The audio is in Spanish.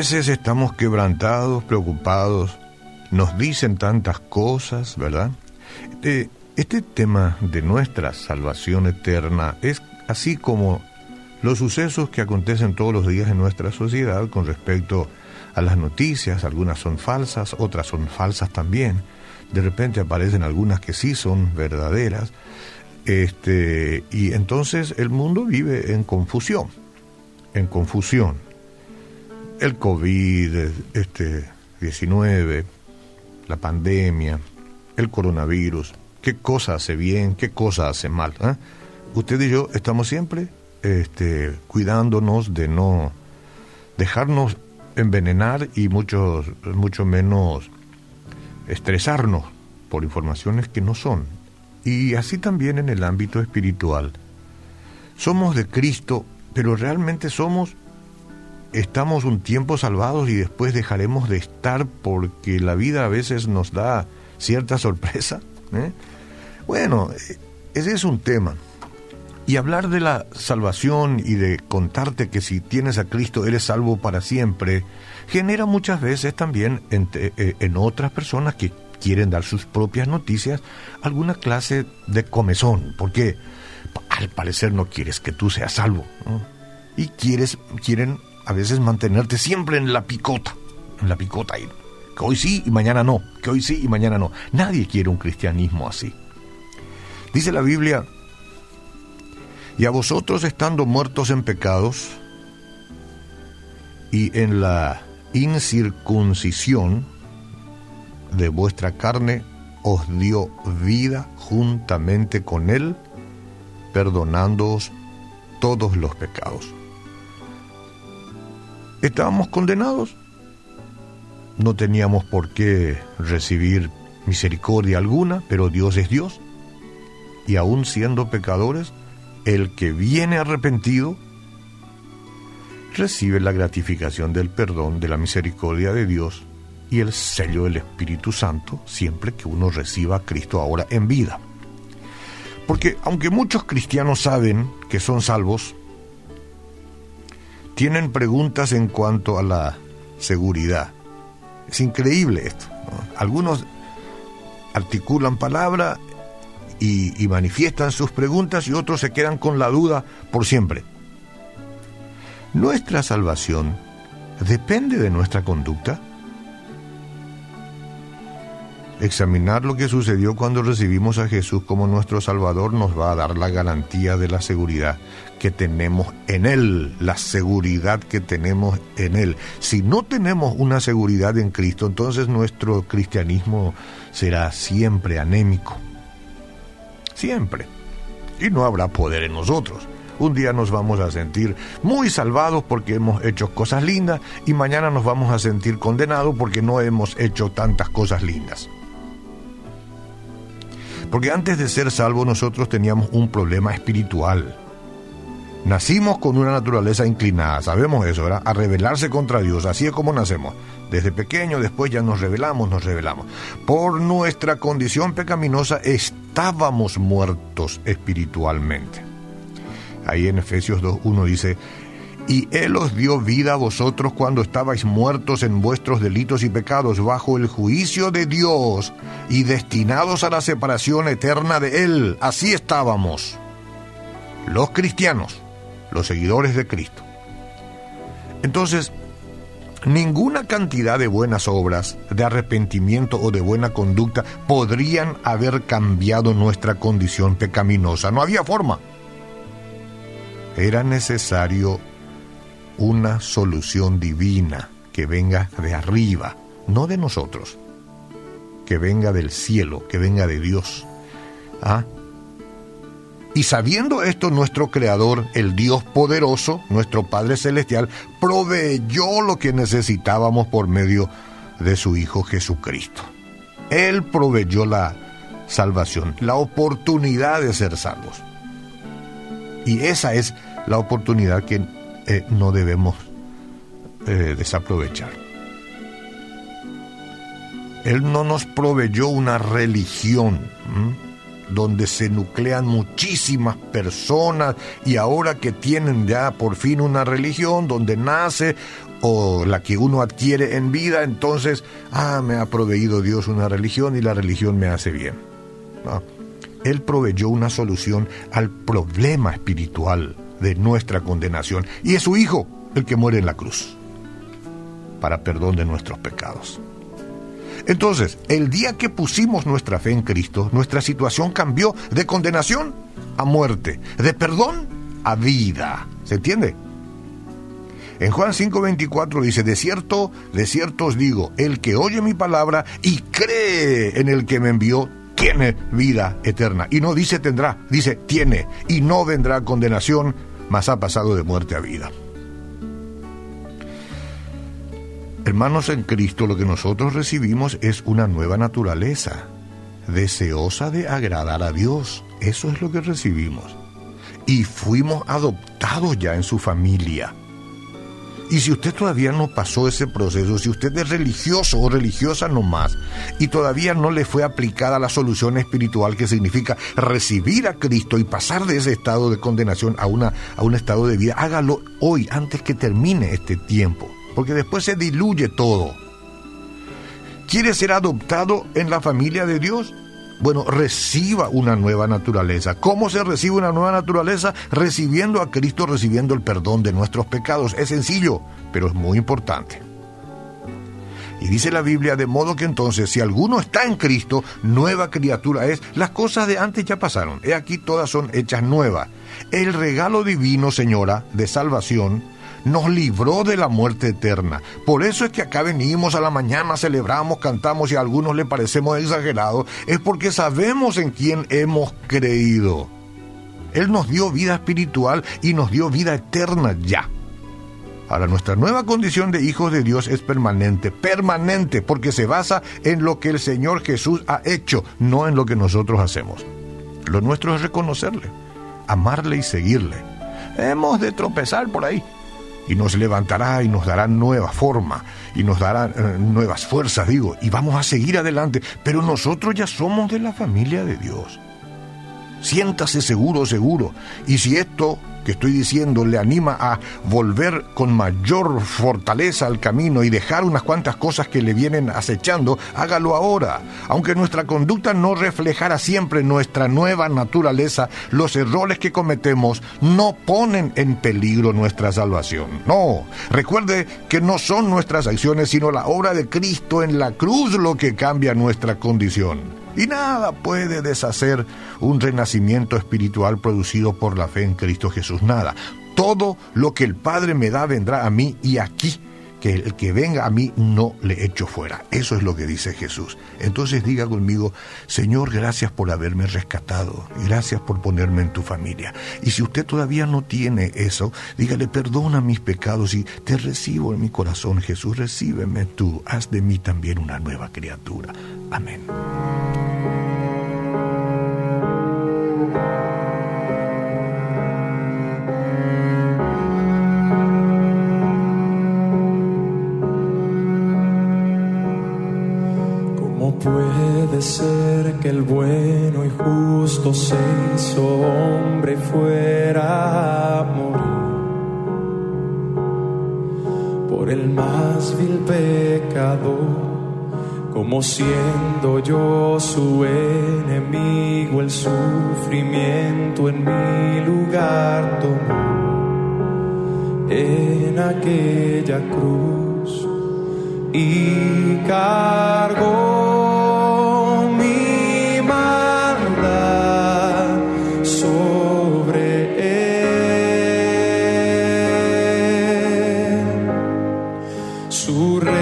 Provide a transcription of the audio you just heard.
veces estamos quebrantados, preocupados, nos dicen tantas cosas, ¿verdad? Este, este tema de nuestra salvación eterna es así como los sucesos que acontecen todos los días en nuestra sociedad con respecto a las noticias, algunas son falsas, otras son falsas también. De repente aparecen algunas que sí son verdaderas. Este, y entonces el mundo vive en confusión, en confusión el COVID, este 19, la pandemia, el coronavirus, qué cosa hace bien, qué cosa hace mal. ¿eh? Usted y yo estamos siempre este, cuidándonos de no dejarnos envenenar y mucho, mucho menos estresarnos por informaciones que no son. Y así también en el ámbito espiritual. Somos de Cristo, pero realmente somos estamos un tiempo salvados y después dejaremos de estar porque la vida a veces nos da cierta sorpresa. ¿eh? Bueno, ese es un tema. Y hablar de la salvación y de contarte que si tienes a Cristo eres salvo para siempre, genera muchas veces también en, eh, en otras personas que quieren dar sus propias noticias alguna clase de comezón, porque al parecer no quieres que tú seas salvo. Y quieres, quieren a veces mantenerte siempre en la picota, en la picota. Que hoy sí y mañana no, que hoy sí y mañana no. Nadie quiere un cristianismo así. Dice la Biblia, y a vosotros estando muertos en pecados y en la incircuncisión de vuestra carne, os dio vida juntamente con él, perdonándoos todos los pecados estábamos condenados. No teníamos por qué recibir misericordia alguna, pero Dios es Dios. Y aún siendo pecadores, el que viene arrepentido recibe la gratificación del perdón, de la misericordia de Dios y el sello del Espíritu Santo siempre que uno reciba a Cristo ahora en vida. Porque aunque muchos cristianos saben que son salvos, tienen preguntas en cuanto a la seguridad. Es increíble esto. Algunos articulan palabra y, manifiestan sus preguntas y otros se quedan con la duda por siempre. Nuestra salvación depende de nuestra conducta. Examinar lo que sucedió cuando recibimos a Jesús como nuestro Salvador nos va a dar la garantía de la seguridad que tenemos en Él, la seguridad que tenemos en Él. Si no tenemos una seguridad en Cristo, entonces nuestro cristianismo será siempre anémico. Siempre. Y no habrá poder en nosotros. Un día nos vamos a sentir muy salvados porque hemos hecho cosas lindas y mañana nos vamos a sentir condenados porque no hemos hecho tantas cosas lindas. Porque antes de ser salvos nosotros teníamos un problema espiritual. Nacimos con una naturaleza inclinada, sabemos eso, ¿verdad? A rebelarse contra Dios, así es como nacemos. Desde pequeño, después ya nos rebelamos, nos rebelamos. Por nuestra condición pecaminosa estábamos muertos espiritualmente. Ahí en Efesios 2.1 dice, y Él os dio vida a vosotros cuando estabais muertos en vuestros delitos y pecados bajo el juicio de Dios y destinados a la separación eterna de Él. Así estábamos. Los cristianos los seguidores de Cristo. Entonces, ninguna cantidad de buenas obras, de arrepentimiento o de buena conducta podrían haber cambiado nuestra condición pecaminosa. No había forma. Era necesario una solución divina que venga de arriba, no de nosotros, que venga del cielo, que venga de Dios. ¿Ah? Y sabiendo esto, nuestro Creador, el Dios poderoso, nuestro Padre Celestial, proveyó lo que necesitábamos por medio de su Hijo Jesucristo. Él proveyó la salvación, la oportunidad de ser salvos. Y esa es la oportunidad que eh, no debemos eh, desaprovechar. Él no nos proveyó una religión donde se nuclean muchísimas personas y ahora que tienen ya por fin una religión donde nace o la que uno adquiere en vida, entonces, ah, me ha proveído Dios una religión y la religión me hace bien. Él proveyó una solución al problema espiritual de nuestra condenación y es su Hijo el que muere en la cruz para perdón de nuestros pecados. Entonces, el día que pusimos nuestra fe en Cristo, nuestra situación cambió de condenación a muerte, de perdón a vida. ¿Se entiende? En Juan 5:24 dice, de cierto, de cierto os digo, el que oye mi palabra y cree en el que me envió, tiene vida eterna. Y no dice tendrá, dice tiene, y no vendrá condenación, mas ha pasado de muerte a vida. Hermanos en Cristo, lo que nosotros recibimos es una nueva naturaleza, deseosa de agradar a Dios. Eso es lo que recibimos. Y fuimos adoptados ya en su familia. Y si usted todavía no pasó ese proceso, si usted es religioso o religiosa nomás, y todavía no le fue aplicada la solución espiritual que significa recibir a Cristo y pasar de ese estado de condenación a, una, a un estado de vida, hágalo hoy, antes que termine este tiempo, porque después se diluye todo. ¿Quiere ser adoptado en la familia de Dios? Bueno, reciba una nueva naturaleza. ¿Cómo se recibe una nueva naturaleza? Recibiendo a Cristo, recibiendo el perdón de nuestros pecados. Es sencillo, pero es muy importante. Y dice la Biblia, de modo que entonces, si alguno está en Cristo, nueva criatura es. Las cosas de antes ya pasaron. He aquí todas son hechas nuevas. El regalo divino, señora, de salvación, nos libró de la muerte eterna. Por eso es que acá venimos a la mañana, celebramos, cantamos y a algunos le parecemos exagerados, es porque sabemos en quién hemos creído. Él nos dio vida espiritual y nos dio vida eterna ya. Ahora, nuestra nueva condición de hijos de Dios es permanente, permanente, porque se basa en lo que el Señor Jesús ha hecho, no en lo que nosotros hacemos. Lo nuestro es reconocerle, amarle y seguirle. Hemos de tropezar por ahí, y nos levantará y nos dará nueva forma y nos dará eh, nuevas fuerzas, digo, y vamos a seguir adelante, pero nosotros ya somos de la familia de Dios. Siéntase seguro, seguro. Y si esto que estoy diciendo le anima a volver con mayor fortaleza al camino y dejar unas cuantas cosas que le vienen acechando, hágalo ahora. Aunque nuestra conducta no reflejara siempre nuestra nueva naturaleza, los errores que cometemos no ponen en peligro nuestra salvación. No, recuerde que no son nuestras acciones, sino la obra de Cristo en la cruz lo que cambia nuestra condición. Y nada puede deshacer un renacimiento espiritual producido por la fe en Cristo Jesús. Nada. Todo lo que el Padre me da vendrá a mí y aquí que el que venga a mí no le echo fuera. Eso es lo que dice Jesús. Entonces diga conmigo, Señor, gracias por haberme rescatado, gracias por ponerme en tu familia. Y si usted todavía no tiene eso, dígale, perdona mis pecados y te recibo en mi corazón, Jesús, recíbeme tú, haz de mí también una nueva criatura. Amén. El bueno y justo se hizo hombre fuera a morir por el más vil pecador? Como siendo yo su enemigo, el sufrimiento en mi lugar tomó en aquella cruz y cargó su rey.